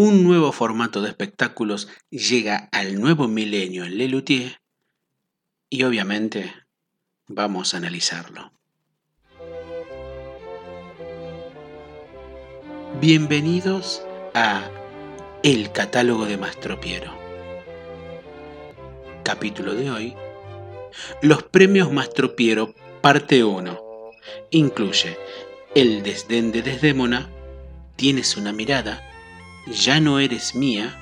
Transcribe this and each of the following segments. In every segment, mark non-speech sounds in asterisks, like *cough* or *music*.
un nuevo formato de espectáculos llega al nuevo milenio en Lelutier y obviamente vamos a analizarlo. Bienvenidos a El catálogo de Mastropiero. Capítulo de hoy. Los premios Mastropiero parte 1. Incluye El desdén de Desdémona, Tienes una mirada, ya no eres mía,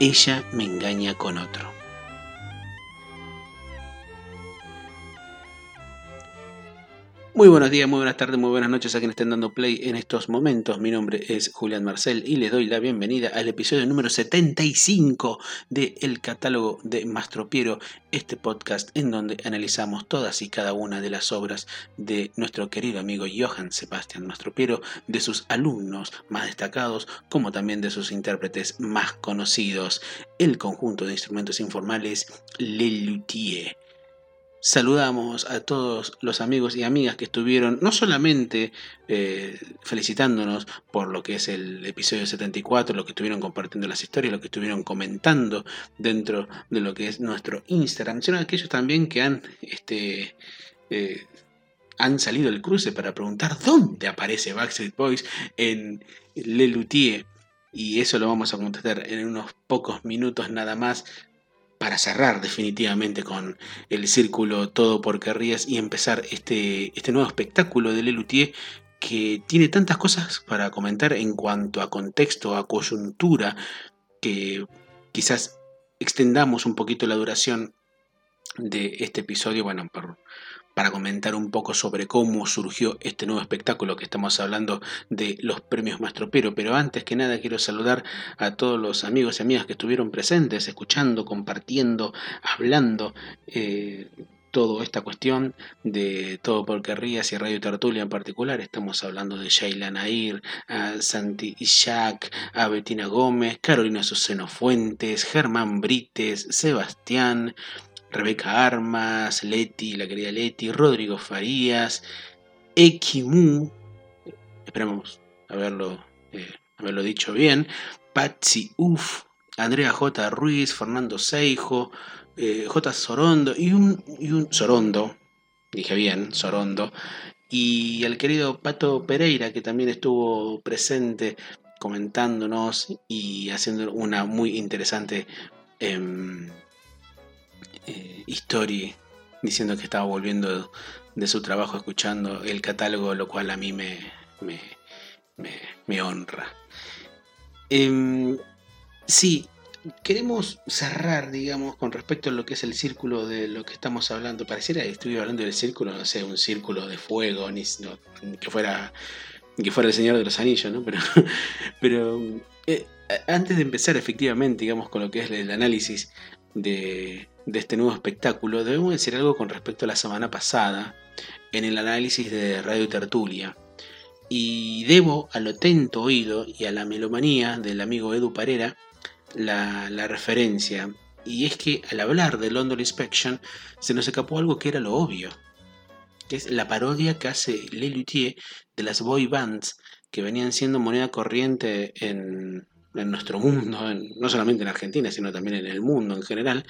ella me engaña con otro. Muy buenos días, muy buenas tardes, muy buenas noches a quienes estén dando play en estos momentos. Mi nombre es Julián Marcel y les doy la bienvenida al episodio número 75 de El catálogo de Mastropiero, este podcast en donde analizamos todas y cada una de las obras de nuestro querido amigo Johann Sebastian Mastropiero, de sus alumnos más destacados, como también de sus intérpretes más conocidos, el conjunto de instrumentos informales Le Luthier. Saludamos a todos los amigos y amigas que estuvieron no solamente eh, felicitándonos por lo que es el episodio 74, lo que estuvieron compartiendo las historias, lo que estuvieron comentando dentro de lo que es nuestro Instagram, sino aquellos también que han, este, eh, han salido del cruce para preguntar dónde aparece Backstreet Boys en Le Luthier. Y eso lo vamos a contestar en unos pocos minutos nada más para cerrar definitivamente con el círculo Todo por Querrías y empezar este, este nuevo espectáculo de Lelutier que tiene tantas cosas para comentar en cuanto a contexto, a coyuntura, que quizás extendamos un poquito la duración de este episodio, bueno, por, para comentar un poco sobre cómo surgió este nuevo espectáculo que estamos hablando de los premios Mastropero. Pero antes que nada quiero saludar a todos los amigos y amigas que estuvieron presentes, escuchando, compartiendo, hablando. Eh, toda esta cuestión de todo por Querrías y Radio Tertulia en particular. Estamos hablando de Sheila Nair, a Santi Jack, a Betina Gómez, Carolina Suseno Fuentes, Germán Brites, Sebastián, Rebeca Armas, Leti, la querida Leti, Rodrigo Farías, Ekimu, esperamos haberlo, eh, haberlo dicho bien, Patsy Uf, Andrea J. Ruiz, Fernando Seijo, eh, J. Sorondo y un, y un Sorondo, dije bien, Sorondo, y el querido Pato Pereira que también estuvo presente comentándonos y haciendo una muy interesante em, eh, diciendo que estaba volviendo de su trabajo escuchando el catálogo, lo cual a mí me, me, honra. Em, sí, queremos cerrar, digamos, con respecto a lo que es el círculo de lo que estamos hablando. Pareciera que estuviera hablando del círculo, no sé, un círculo de fuego, ni que fuera que fuera el Señor de los Anillos, ¿no? Pero, *laughs* pero eh, antes de empezar efectivamente, digamos, con lo que es el análisis de, de este nuevo espectáculo, debemos decir algo con respecto a la semana pasada, en el análisis de Radio Tertulia. Y debo al atento oído y a la melomanía del amigo Edu Parera la, referencia. Y es que al hablar de London Inspection se nos escapó algo que era lo obvio, que es la parodia que hace Lelutier de las boy bands que venían siendo moneda corriente en, en nuestro mundo, no solamente en Argentina, sino también en el mundo en general,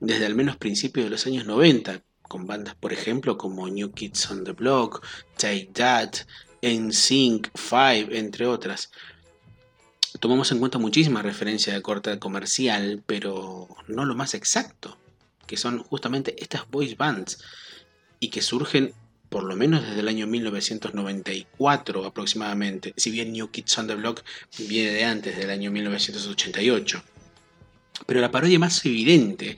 desde al menos principios de los años 90, con bandas, por ejemplo, como New Kids on the Block, Take That, NSYNC, Five, entre otras. Tomamos en cuenta muchísimas referencias de corte comercial, pero no lo más exacto, que son justamente estas voice bands, y que surgen por lo menos desde el año 1994 aproximadamente, si bien New Kids on the Block viene de antes, del año 1988. Pero la parodia más evidente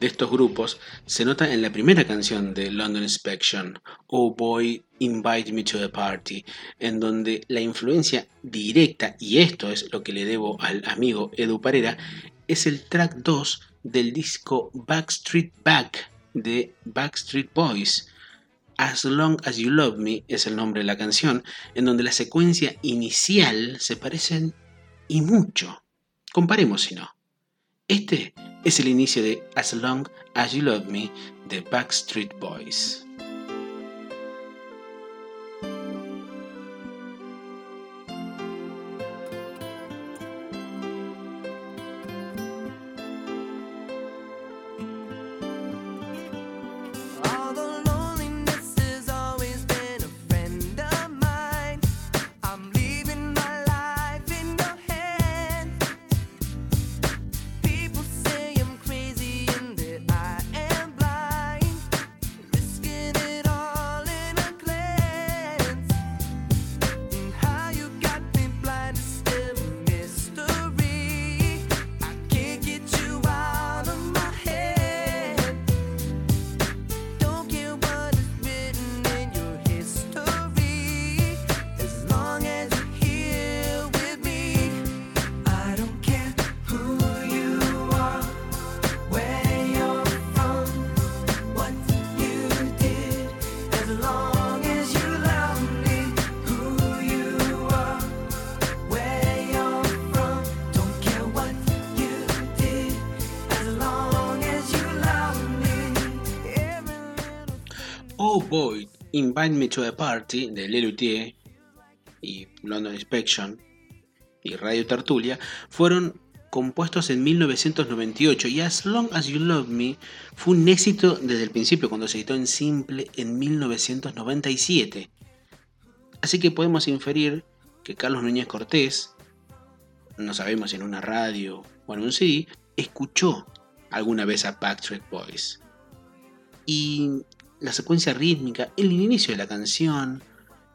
de estos grupos se nota en la primera canción de London Inspection, Oh Boy, Invite Me to the Party, en donde la influencia directa, y esto es lo que le debo al amigo Edu Parera, es el track 2 del disco Backstreet Back de Backstreet Boys. As Long As You Love Me es el nombre de la canción, en donde la secuencia inicial se parecen y mucho. Comparemos si no. Este es el inicio de As Long As You Love Me de Backstreet Boys. Invite Me to a Party de Lelutier y London Inspection y Radio Tertulia fueron compuestos en 1998 y As Long As You Love Me fue un éxito desde el principio cuando se editó en simple en 1997. Así que podemos inferir que Carlos Núñez Cortés, no sabemos en una radio o en un CD, escuchó alguna vez a Backstreet Boys. Y la secuencia rítmica, el inicio de la canción,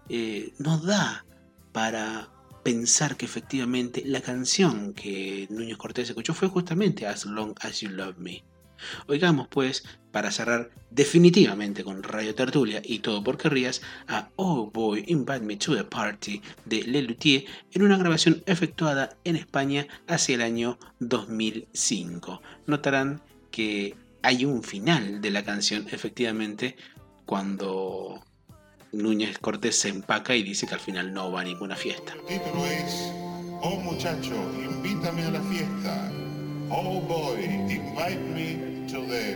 eh, nos da para pensar que efectivamente la canción que Núñez Cortés escuchó fue justamente As Long As You Love Me. Oigamos pues, para cerrar definitivamente con Radio Tertulia y todo por querrías, a Oh Boy Invite Me to the Party de Lelutier en una grabación efectuada en España hacia el año 2005. Notarán que hay un final de la canción efectivamente cuando Núñez Cortés se empaca y dice que al final no va a ninguna fiesta. El título es Oh muchacho, invítame a la fiesta. Oh boy, invite me to the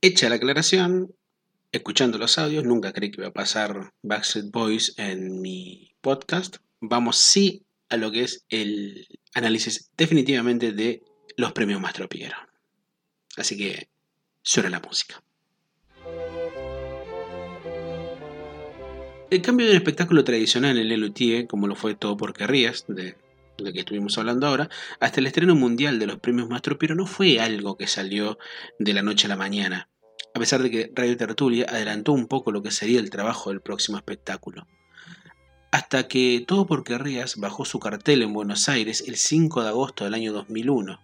hecha la aclaración, escuchando los audios, nunca creí que iba a pasar Backstreet Boys en mi podcast. Vamos sí a lo que es el análisis definitivamente de los premios Mastro Piero. Así que suena la música. El cambio de un espectáculo tradicional en Lelutier, como lo fue Todo por Querrías, de lo que estuvimos hablando ahora, hasta el estreno mundial de los premios Mastro Piero no fue algo que salió de la noche a la mañana, a pesar de que Radio Tertulia adelantó un poco lo que sería el trabajo del próximo espectáculo. Hasta que Todo por Querrías bajó su cartel en Buenos Aires el 5 de agosto del año 2001.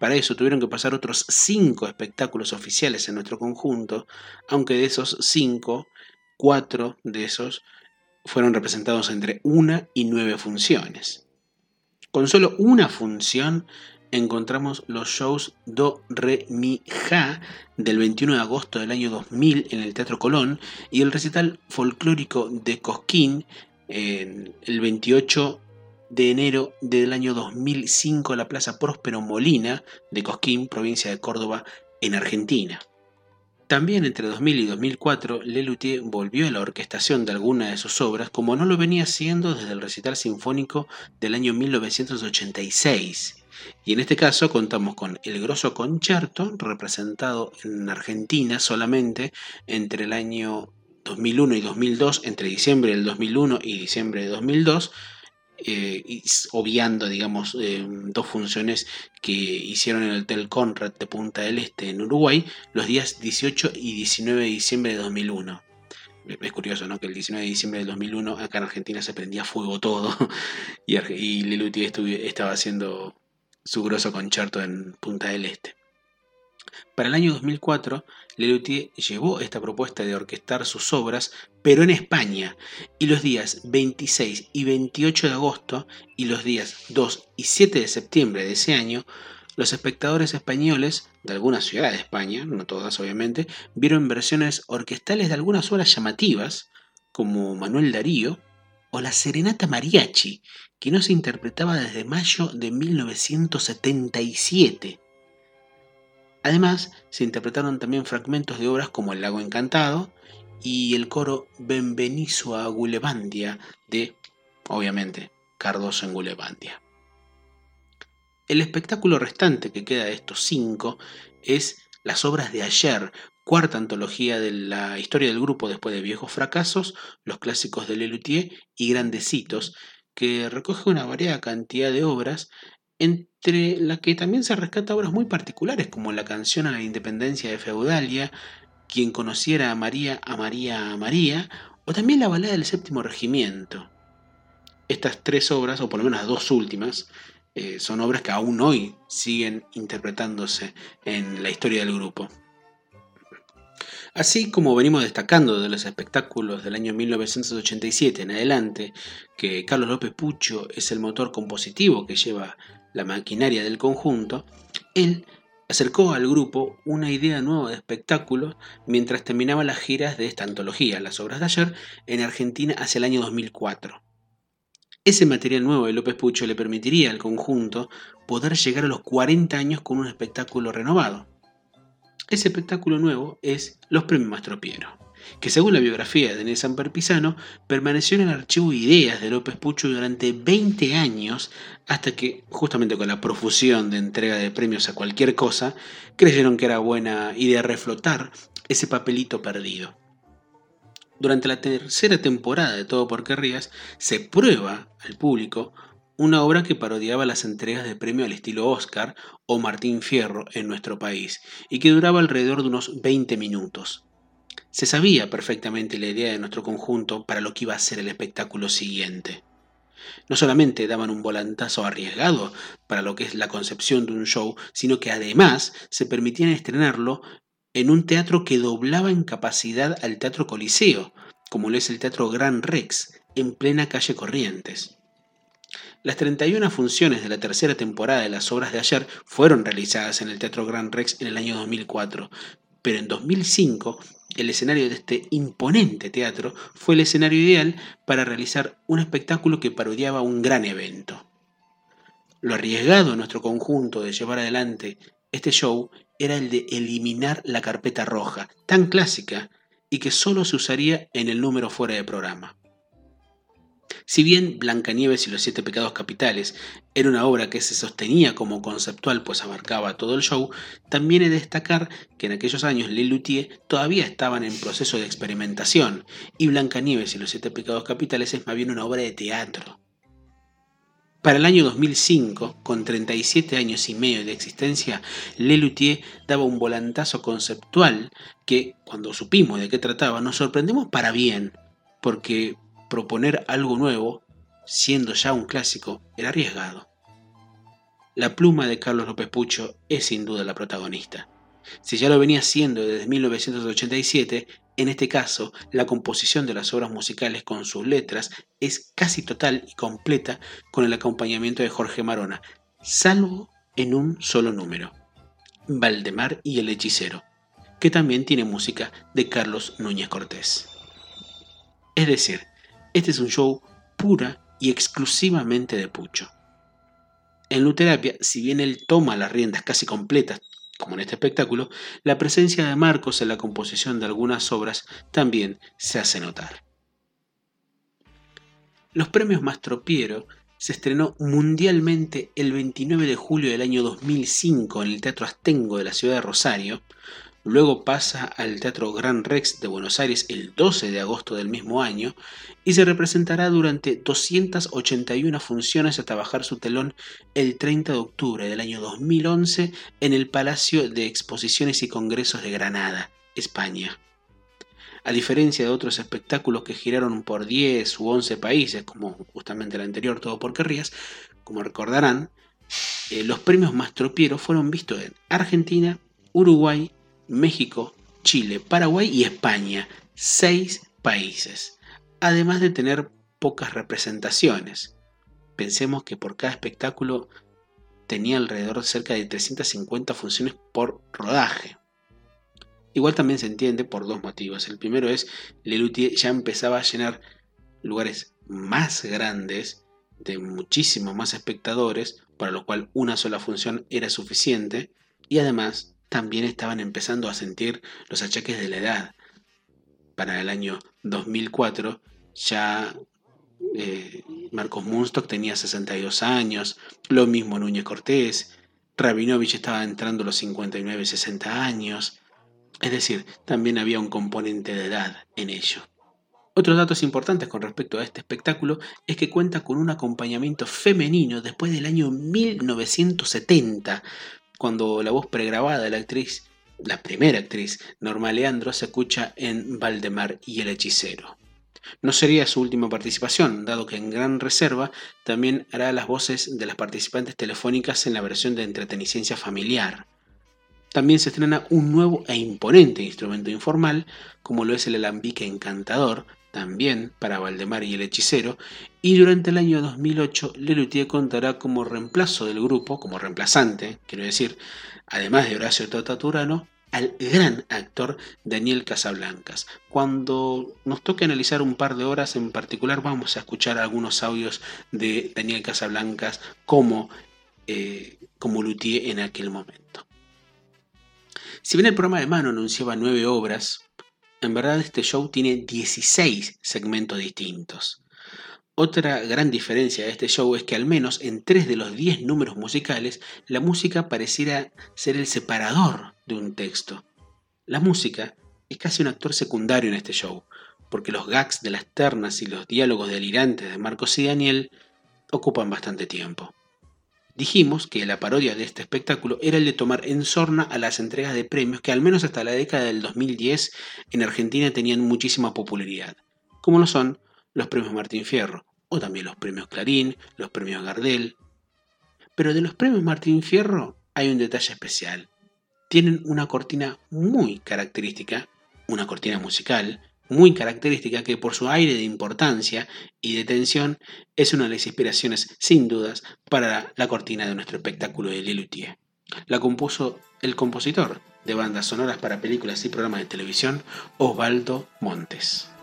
Para eso tuvieron que pasar otros 5 espectáculos oficiales en nuestro conjunto, aunque de esos 5, 4 de esos fueron representados entre una y nueve funciones. Con solo una función encontramos los shows Do, Re, Mi, Ja del 21 de agosto del año 2000 en el Teatro Colón y el recital folclórico de Cosquín el 28 de enero del año 2005 en la Plaza Próspero Molina de Cosquín, provincia de Córdoba, en Argentina. También entre 2000 y 2004, Lelutier volvió a la orquestación de alguna de sus obras, como no lo venía haciendo desde el recital sinfónico del año 1986. Y en este caso contamos con El Grosso Concerto, representado en Argentina solamente entre el año 2001 y 2002, entre diciembre del 2001 y diciembre de 2002, eh, obviando, digamos, eh, dos funciones que hicieron en el Hotel Conrad de Punta del Este en Uruguay los días 18 y 19 de diciembre de 2001. Es curioso, ¿no? Que el 19 de diciembre del 2001 acá en Argentina se prendía fuego todo *laughs* y, y estuvi- estaba haciendo su grosso concierto en Punta del Este. Para el año 2004, Lelutier llevó esta propuesta de orquestar sus obras, pero en España, y los días 26 y 28 de agosto y los días 2 y 7 de septiembre de ese año, los espectadores españoles de algunas ciudades de España, no todas obviamente, vieron versiones orquestales de algunas obras llamativas, como Manuel Darío o la Serenata Mariachi, que no se interpretaba desde mayo de 1977. Además, se interpretaron también fragmentos de obras como El lago encantado y el coro Benvenizo a Gulebandia de, obviamente, Cardoso en Gulebandia. El espectáculo restante que queda de estos cinco es Las obras de ayer, cuarta antología de la historia del grupo después de Viejos Fracasos, los clásicos de Lelutier y Grandecitos, que recoge una variada cantidad de obras, entre las que también se rescata obras muy particulares, como la canción a la independencia de Feudalia, Quien conociera a María, a María, a María, o también la balada del séptimo regimiento. Estas tres obras, o por lo menos las dos últimas, eh, son obras que aún hoy siguen interpretándose en la historia del grupo. Así como venimos destacando de los espectáculos del año 1987 en adelante, que Carlos López Pucho es el motor compositivo que lleva la maquinaria del conjunto, él acercó al grupo una idea nueva de espectáculo mientras terminaba las giras de esta antología, las obras de ayer, en Argentina hacia el año 2004. Ese material nuevo de López Pucho le permitiría al conjunto poder llegar a los 40 años con un espectáculo renovado. Ese espectáculo nuevo es Los Premios Mastropiero, que según la biografía de Nelson Perpisano, permaneció en el archivo de ideas de López Pucho durante 20 años, hasta que, justamente con la profusión de entrega de premios a cualquier cosa, creyeron que era buena idea reflotar ese papelito perdido. Durante la tercera temporada de Todo por Querrías, se prueba al público una obra que parodiaba las entregas de premio al estilo Oscar o Martín Fierro en nuestro país, y que duraba alrededor de unos 20 minutos. Se sabía perfectamente la idea de nuestro conjunto para lo que iba a ser el espectáculo siguiente. No solamente daban un volantazo arriesgado para lo que es la concepción de un show, sino que además se permitían estrenarlo en un teatro que doblaba en capacidad al Teatro Coliseo, como lo es el Teatro Gran Rex, en plena calle Corrientes. Las 31 funciones de la tercera temporada de las obras de ayer fueron realizadas en el Teatro Gran Rex en el año 2004, pero en 2005 el escenario de este imponente teatro fue el escenario ideal para realizar un espectáculo que parodiaba un gran evento. Lo arriesgado en nuestro conjunto de llevar adelante este show era el de eliminar la carpeta roja, tan clásica y que solo se usaría en el número fuera de programa. Si bien Blancanieves y los siete pecados capitales era una obra que se sostenía como conceptual pues abarcaba todo el show, también he de destacar que en aquellos años Lelutier todavía estaban en proceso de experimentación y Blancanieves y los siete pecados capitales es más bien una obra de teatro. Para el año 2005, con 37 años y medio de existencia, Lelutier daba un volantazo conceptual que, cuando supimos de qué trataba, nos sorprendemos para bien, porque proponer algo nuevo, siendo ya un clásico, era arriesgado. La pluma de Carlos López Pucho es sin duda la protagonista. Si ya lo venía siendo desde 1987, en este caso, la composición de las obras musicales con sus letras es casi total y completa con el acompañamiento de Jorge Marona, salvo en un solo número, Valdemar y el hechicero, que también tiene música de Carlos Núñez Cortés. Es decir, este es un show pura y exclusivamente de Pucho. En Luterapia, si bien él toma las riendas casi completas, como en este espectáculo, la presencia de Marcos en la composición de algunas obras también se hace notar. Los premios Mastropiero se estrenó mundialmente el 29 de julio del año 2005 en el Teatro Astengo de la ciudad de Rosario, Luego pasa al Teatro Gran Rex de Buenos Aires el 12 de agosto del mismo año y se representará durante 281 funciones hasta bajar su telón el 30 de octubre del año 2011 en el Palacio de Exposiciones y Congresos de Granada, España. A diferencia de otros espectáculos que giraron por 10 u 11 países, como justamente el anterior Todo por Querrías, como recordarán, eh, los premios Mastropiero fueron vistos en Argentina, Uruguay, México, Chile, Paraguay y España. Seis países. Además de tener pocas representaciones. Pensemos que por cada espectáculo tenía alrededor de cerca de 350 funciones por rodaje. Igual también se entiende por dos motivos. El primero es, Lelutier ya empezaba a llenar lugares más grandes, de muchísimos más espectadores, para lo cual una sola función era suficiente, y además también estaban empezando a sentir los achaques de la edad. Para el año 2004 ya eh, Marcos Munstock tenía 62 años, lo mismo Núñez Cortés, Rabinovich estaba entrando los 59-60 años, es decir, también había un componente de edad en ello. Otros datos importantes con respecto a este espectáculo es que cuenta con un acompañamiento femenino después del año 1970, cuando la voz pregrabada de la actriz, la primera actriz, Norma Leandro, se escucha en Valdemar y el hechicero. No sería su última participación, dado que en Gran Reserva también hará las voces de las participantes telefónicas en la versión de entreteniciencia familiar. También se estrena un nuevo e imponente instrumento informal, como lo es el alambique encantador, también para Valdemar y el hechicero, y durante el año 2008 Lelutier contará como reemplazo del grupo, como reemplazante, quiero decir, además de Horacio Totaturano, al gran actor Daniel Casablancas. Cuando nos toque analizar un par de horas en particular, vamos a escuchar algunos audios de Daniel Casablancas como, eh, como luthier en aquel momento. Si bien el programa de mano anunciaba nueve obras, en verdad este show tiene 16 segmentos distintos. Otra gran diferencia de este show es que al menos en tres de los 10 números musicales, la música pareciera ser el separador de un texto. La música es casi un actor secundario en este show, porque los gags de las ternas y los diálogos delirantes de Marcos y Daniel ocupan bastante tiempo. Dijimos que la parodia de este espectáculo era el de tomar en sorna a las entregas de premios que al menos hasta la década del 2010 en Argentina tenían muchísima popularidad, como lo son los premios Martín Fierro, o también los premios Clarín, los premios Gardel. Pero de los premios Martín Fierro hay un detalle especial. Tienen una cortina muy característica, una cortina musical, muy característica que por su aire de importancia y de tensión es una de las inspiraciones sin dudas para la cortina de nuestro espectáculo de Lelutier. La compuso el compositor de bandas sonoras para películas y programas de televisión, Osvaldo Montes.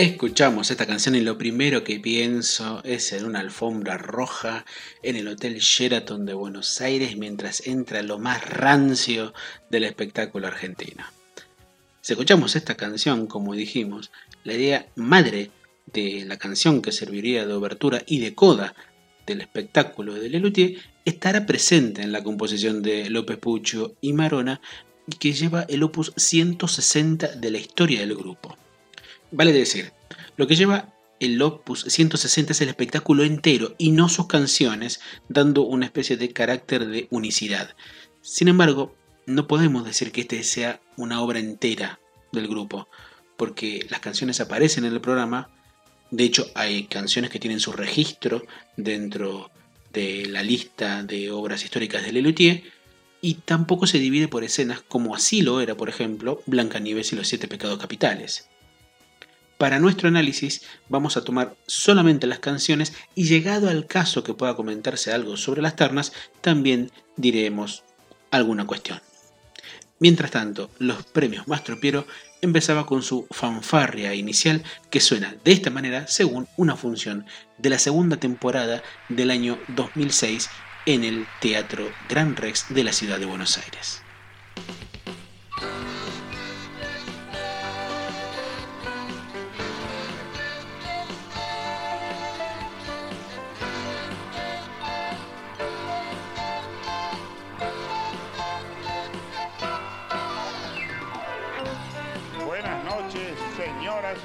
Escuchamos esta canción y lo primero que pienso es en una alfombra roja en el Hotel Sheraton de Buenos Aires mientras entra lo más rancio del espectáculo argentino. Si escuchamos esta canción, como dijimos, la idea madre de la canción que serviría de obertura y de coda del espectáculo de Lelutier estará presente en la composición de López Pucho y Marona, que lleva el opus 160 de la historia del grupo. Vale decir, lo que lleva el Opus 160 es el espectáculo entero y no sus canciones, dando una especie de carácter de unicidad. Sin embargo, no podemos decir que este sea una obra entera del grupo, porque las canciones aparecen en el programa, de hecho hay canciones que tienen su registro dentro de la lista de obras históricas de Lelutier, y tampoco se divide por escenas como así lo era, por ejemplo, Blancanieves y los siete pecados capitales. Para nuestro análisis vamos a tomar solamente las canciones y llegado al caso que pueda comentarse algo sobre las ternas, también diremos alguna cuestión. Mientras tanto, los premios Mastropiero empezaba con su fanfarria inicial que suena de esta manera según una función de la segunda temporada del año 2006 en el Teatro Gran Rex de la ciudad de Buenos Aires.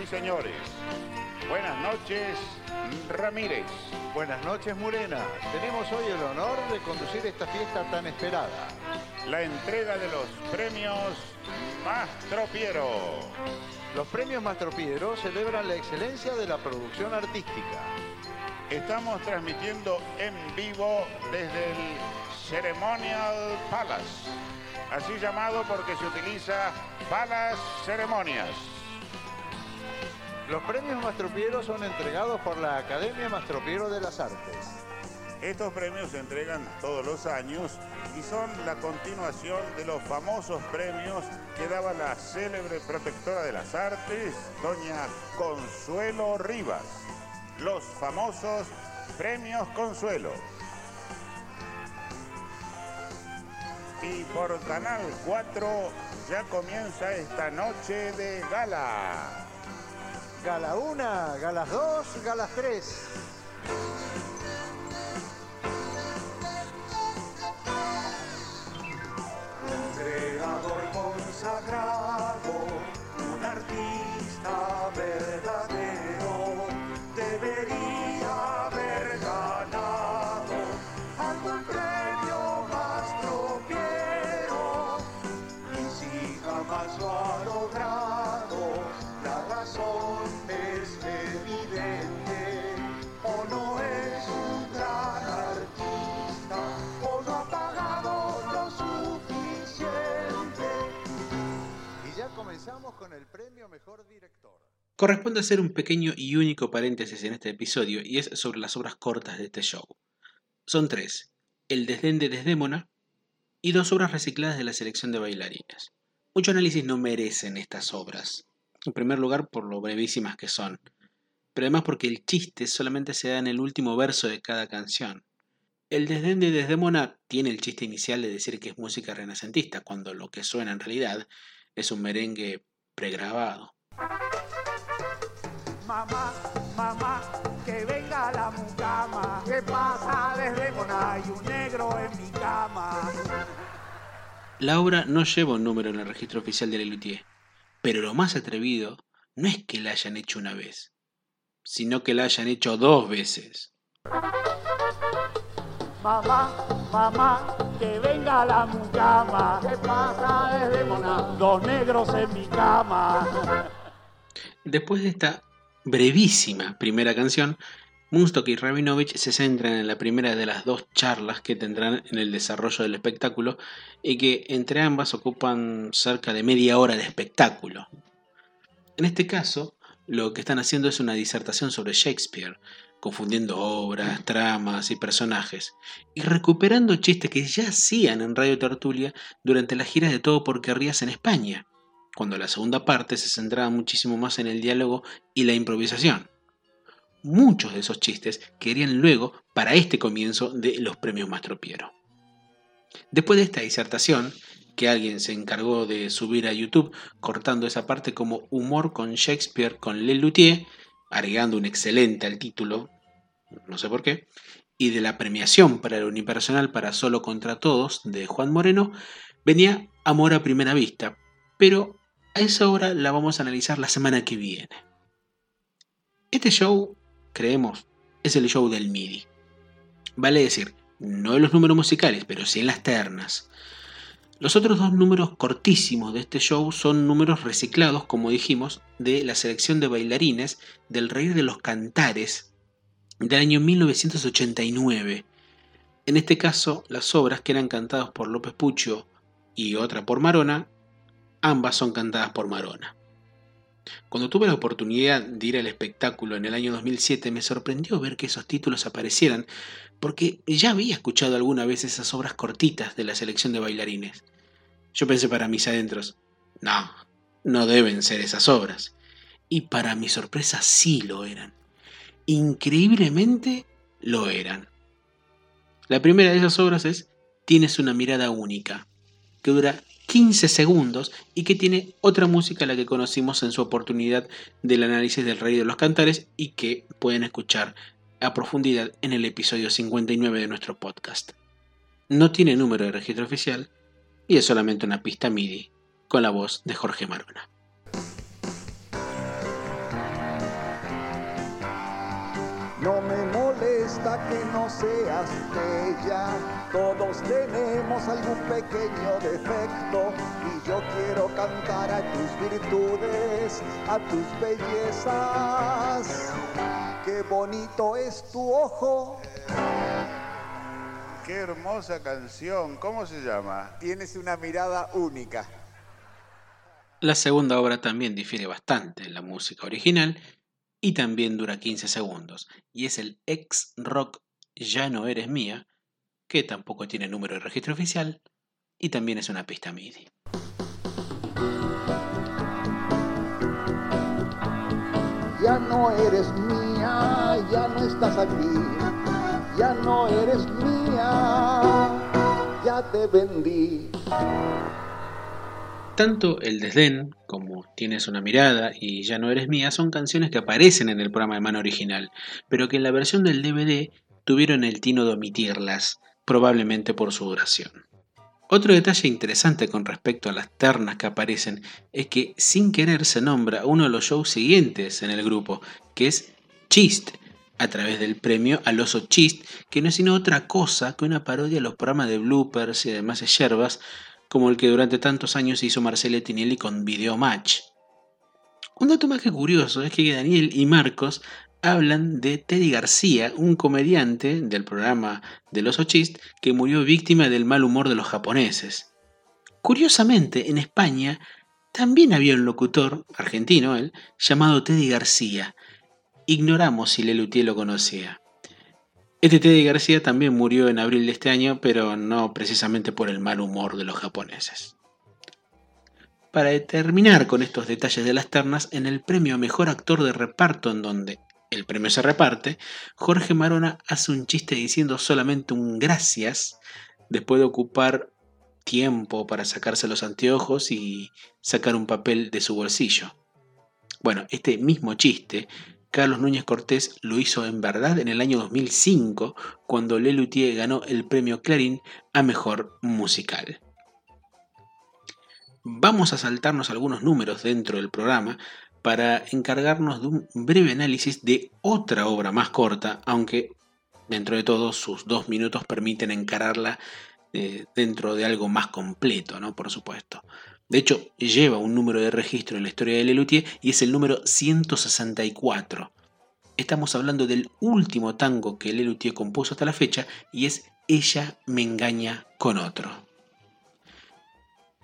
Señores. Buenas noches, Ramírez. Buenas noches, Murena. Tenemos hoy el honor de conducir esta fiesta tan esperada. La entrega de los premios Mastro Piero. Los premios Mastropiero celebran la excelencia de la producción artística. Estamos transmitiendo en vivo desde el Ceremonial Palace, así llamado porque se utiliza las ceremonias. Los premios Mastropiero son entregados por la Academia Mastropiero de las Artes. Estos premios se entregan todos los años y son la continuación de los famosos premios que daba la célebre protectora de las artes, doña Consuelo Rivas. Los famosos premios Consuelo. Y por Canal 4 ya comienza esta noche de gala. Gala 1, galas 2, galas 3. Creador consagrado, un artista verdadero, Corresponde hacer un pequeño y único paréntesis en este episodio y es sobre las obras cortas de este show. Son tres, El desdén de Desdémona y dos obras recicladas de la selección de bailarines. Mucho análisis no merecen estas obras. En primer lugar por lo brevísimas que son, pero además porque el chiste solamente se da en el último verso de cada canción. El desdén de Desdémona tiene el chiste inicial de decir que es música renacentista, cuando lo que suena en realidad es un merengue pregrabado. Mamá, mamá, que venga la mucama. ¿Qué pasa desde Mona? Hay un negro en mi cama. La obra no lleva un número en el registro oficial de Lelutier, pero lo más atrevido no es que la hayan hecho una vez, sino que la hayan hecho dos veces. Mamá, mamá, que venga la mucama. ¿Qué pasa desde Mona? Dos negros en mi cama. Después de esta brevísima primera canción, Munstock y Rabinovich se centran en la primera de las dos charlas que tendrán en el desarrollo del espectáculo y que entre ambas ocupan cerca de media hora de espectáculo. En este caso, lo que están haciendo es una disertación sobre Shakespeare, confundiendo obras, tramas y personajes, y recuperando chistes que ya hacían en Radio Tertulia durante las giras de Todo por Querrías en España, cuando la segunda parte se centraba muchísimo más en el diálogo y la improvisación. Muchos de esos chistes querían luego para este comienzo de los premios Mastropiero. Después de esta disertación, que alguien se encargó de subir a YouTube cortando esa parte como humor con Shakespeare con Lelutier, agregando un excelente al título, no sé por qué, y de la premiación para el unipersonal para Solo contra Todos de Juan Moreno, venía Amor a Primera Vista, pero esa hora la vamos a analizar la semana que viene. Este show, creemos, es el show del MIDI. Vale decir, no en los números musicales, pero sí en las ternas. Los otros dos números cortísimos de este show son números reciclados, como dijimos, de la selección de bailarines del Reír de los Cantares del año 1989. En este caso, las obras que eran cantadas por López Pucho y otra por Marona, ambas son cantadas por Marona. Cuando tuve la oportunidad de ir al espectáculo en el año 2007 me sorprendió ver que esos títulos aparecieran porque ya había escuchado alguna vez esas obras cortitas de la selección de bailarines. Yo pensé para mis adentros, no, no deben ser esas obras. Y para mi sorpresa sí lo eran. Increíblemente lo eran. La primera de esas obras es Tienes una mirada única, que dura 15 segundos y que tiene otra música la que conocimos en su oportunidad del análisis del Rey de los Cantares y que pueden escuchar a profundidad en el episodio 59 de nuestro podcast. No tiene número de registro oficial y es solamente una pista MIDI con la voz de Jorge Marona. Seas bella, todos tenemos algún pequeño defecto y yo quiero cantar a tus virtudes, a tus bellezas. Qué bonito es tu ojo. Qué hermosa canción. ¿Cómo se llama? Tienes una mirada única. La segunda obra también difiere bastante en la música original y también dura 15 segundos, y es el ex rock Ya no eres mía, que tampoco tiene número de registro oficial y también es una pista MIDI. Ya no eres mía, ya no estás aquí, ya no eres mía, ya te vendí. Tanto El desdén como Tienes una mirada y Ya no eres mía son canciones que aparecen en el programa de mano original, pero que en la versión del DVD tuvieron el tino de omitirlas, probablemente por su duración. Otro detalle interesante con respecto a las ternas que aparecen es que sin querer se nombra uno de los shows siguientes en el grupo, que es Chist, a través del premio al oso Chist, que no es sino otra cosa que una parodia a los programas de bloopers y demás yerbas, como el que durante tantos años hizo Marcelo Tinelli con Video Match. Un dato más que curioso es que Daniel y Marcos hablan de Teddy García, un comediante del programa de los Ochist que murió víctima del mal humor de los japoneses. Curiosamente, en España también había un locutor, argentino él, llamado Teddy García. Ignoramos si Lelutier lo conocía. Este Teddy García también murió en abril de este año, pero no precisamente por el mal humor de los japoneses. Para terminar con estos detalles de las ternas, en el premio Mejor Actor de Reparto, en donde el premio se reparte, Jorge Marona hace un chiste diciendo solamente un gracias después de ocupar tiempo para sacarse los anteojos y sacar un papel de su bolsillo. Bueno, este mismo chiste, Carlos Núñez Cortés lo hizo en verdad en el año 2005, cuando Lelutier ganó el premio Clarín a Mejor Musical. Vamos a saltarnos algunos números dentro del programa para encargarnos de un breve análisis de otra obra más corta, aunque dentro de todo sus dos minutos permiten encararla eh, dentro de algo más completo, ¿no? Por supuesto. De hecho, lleva un número de registro en la historia de Lelutier y es el número 164. Estamos hablando del último tango que Lelutier compuso hasta la fecha y es Ella me engaña con otro.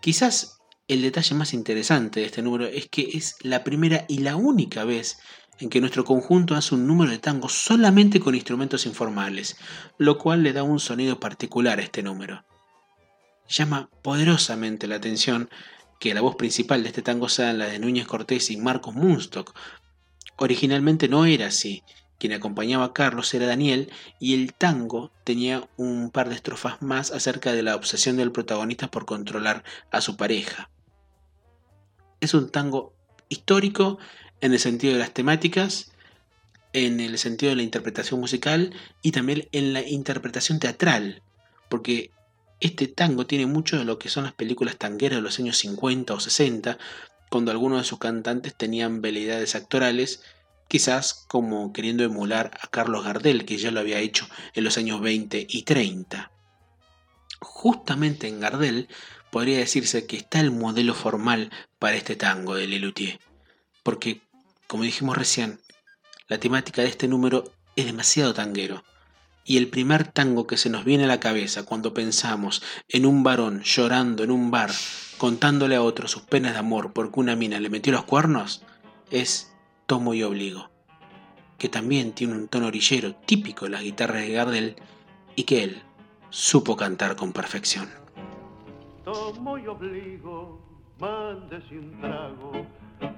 Quizás el detalle más interesante de este número es que es la primera y la única vez en que nuestro conjunto hace un número de tango solamente con instrumentos informales, lo cual le da un sonido particular a este número. Llama poderosamente la atención que la voz principal de este tango sea la de Núñez Cortés y Marcos Munstock. Originalmente no era así, quien acompañaba a Carlos era Daniel y el tango tenía un par de estrofas más acerca de la obsesión del protagonista por controlar a su pareja. Es un tango histórico en el sentido de las temáticas, en el sentido de la interpretación musical y también en la interpretación teatral, porque este tango tiene mucho de lo que son las películas tangueras de los años 50 o 60, cuando algunos de sus cantantes tenían veleidades actorales, quizás como queriendo emular a Carlos Gardel, que ya lo había hecho en los años 20 y 30. Justamente en Gardel podría decirse que está el modelo formal para este tango de Lelutier. Porque, como dijimos recién, la temática de este número es demasiado tanguero. Y el primer tango que se nos viene a la cabeza cuando pensamos en un varón llorando en un bar, contándole a otro sus penas de amor porque una mina le metió los cuernos, es Tomo y Obligo, que también tiene un tono orillero típico de las guitarras de Gardel y que él supo cantar con perfección. Tomo y obligo, mándese un trago,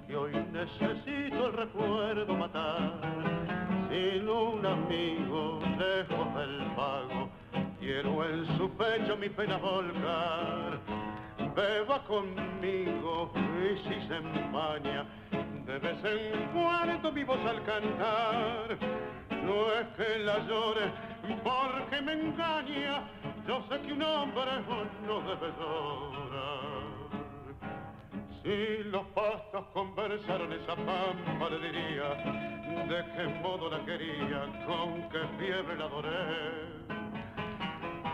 que hoy necesito el recuerdo matar. Sin un amigo lejos del pago, quiero en su pecho mi pena volcar. Beba conmigo y si se empaña, de vez en cuando mi voz al cantar. No es que la llore porque me engaña, yo sé que un hombre no debe llorar. Si los pastos conversaron esa pampa le diría de qué modo la quería, con qué fiebre la adoré.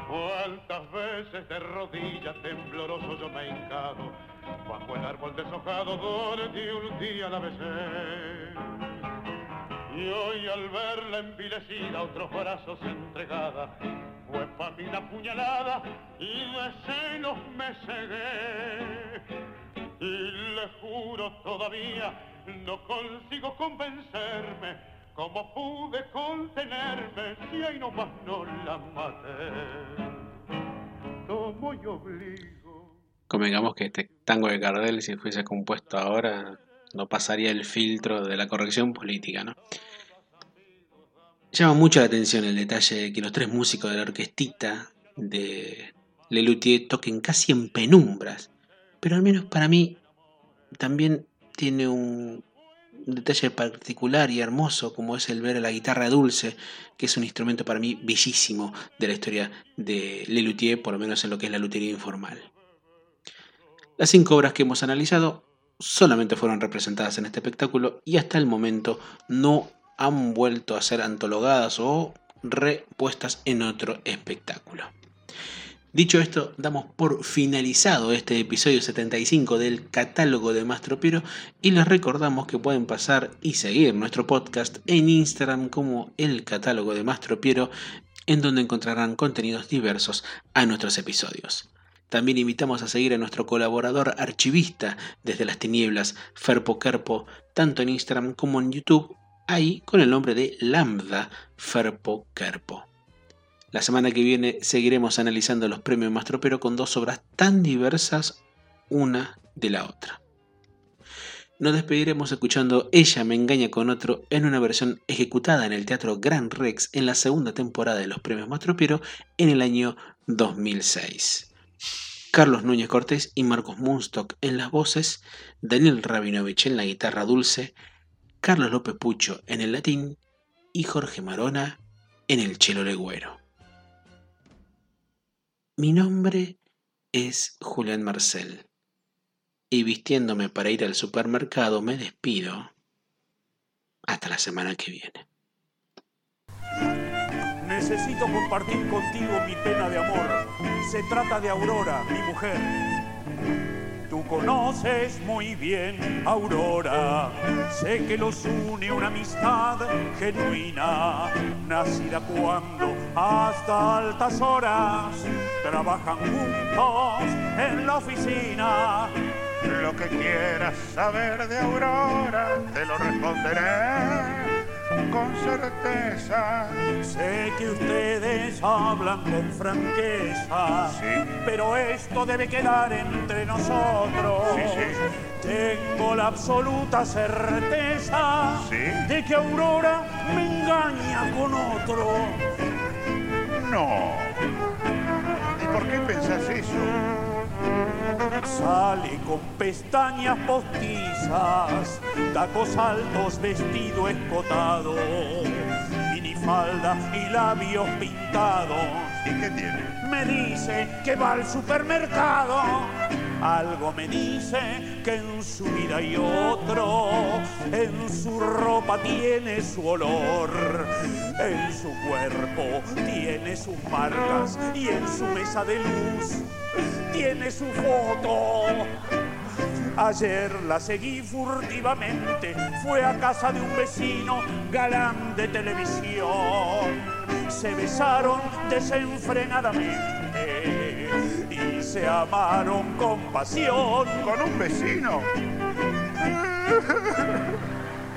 Cuántas veces de rodillas tembloroso yo me he hincado bajo el árbol deshojado donde un día la besé. Y hoy al verla envilecida, otros brazos entregada, fue pa' mí la puñalada y de celos me cegué. Y le juro todavía, no consigo convencerme cómo pude contenerme si ahí nomás no la maté. Tomo y obligo. Convengamos que este tango de Gardel, si fuese compuesto ahora, no pasaría el filtro de la corrección política, ¿no? Llama mucho la atención el detalle de que los tres músicos de la orquestita de Lelutier toquen casi en penumbras, pero al menos para mí también tiene un detalle particular y hermoso como es el ver a la guitarra dulce, que es un instrumento para mí bellísimo de la historia de Lelutier, por lo menos en lo que es la lutería informal. Las cinco obras que hemos analizado solamente fueron representadas en este espectáculo y hasta el momento no han vuelto a ser antologadas o repuestas en otro espectáculo. Dicho esto, damos por finalizado este episodio 75 del catálogo de Mastro Piero y les recordamos que pueden pasar y seguir nuestro podcast en Instagram como el catálogo de Mastro Piero, en donde encontrarán contenidos diversos a nuestros episodios. También invitamos a seguir a nuestro colaborador archivista desde las tinieblas, Ferpo Kerpo, tanto en Instagram como en YouTube, ahí con el nombre de Lambda Ferpo Kerpo. La semana que viene seguiremos analizando los premios Mastropero con dos obras tan diversas una de la otra. Nos despediremos escuchando Ella me engaña con otro en una versión ejecutada en el Teatro Gran Rex en la segunda temporada de los premios Mastropero en el año 2006. Carlos Núñez Cortés y Marcos Munstock en las voces, Daniel Rabinovich en la guitarra dulce, Carlos López Pucho en el latín y Jorge Marona en el chelo legüero. Mi nombre es Julián Marcel y vistiéndome para ir al supermercado me despido hasta la semana que viene. Necesito compartir contigo mi pena de amor. Se trata de Aurora, mi mujer. Tú conoces muy bien Aurora. Sé que los une una amistad genuina, nacida cuando hasta altas horas trabajan juntos en la oficina. Lo que quieras saber de Aurora, te lo responderé con certeza. Sé que ustedes hablan con franqueza, Sí. pero esto debe quedar entre nosotros. Sí, sí. Tengo la absoluta certeza de que Aurora me engaña con otro. No. ¿Y por qué pensás eso? Sale con pestañas postizas, tacos altos, vestido escotado, minifalda y labios pintados. ¿Y qué tiene? Me dice que va al supermercado. Algo me dice que en su vida hay otro. En su ropa tiene su olor. En su cuerpo tiene sus marcas. Y en su mesa de luz tiene su foto. Ayer la seguí furtivamente, fue a casa de un vecino galán de televisión. Se besaron desenfrenadamente y se amaron con pasión. ¿Con un vecino?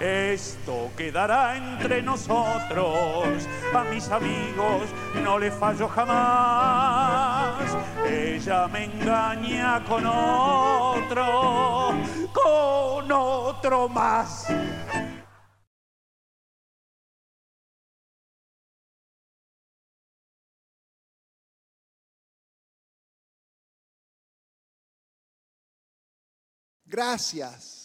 Esto quedará entre nosotros, a mis amigos no le fallo jamás. Ella me engaña con otro, con otro más. Gracias.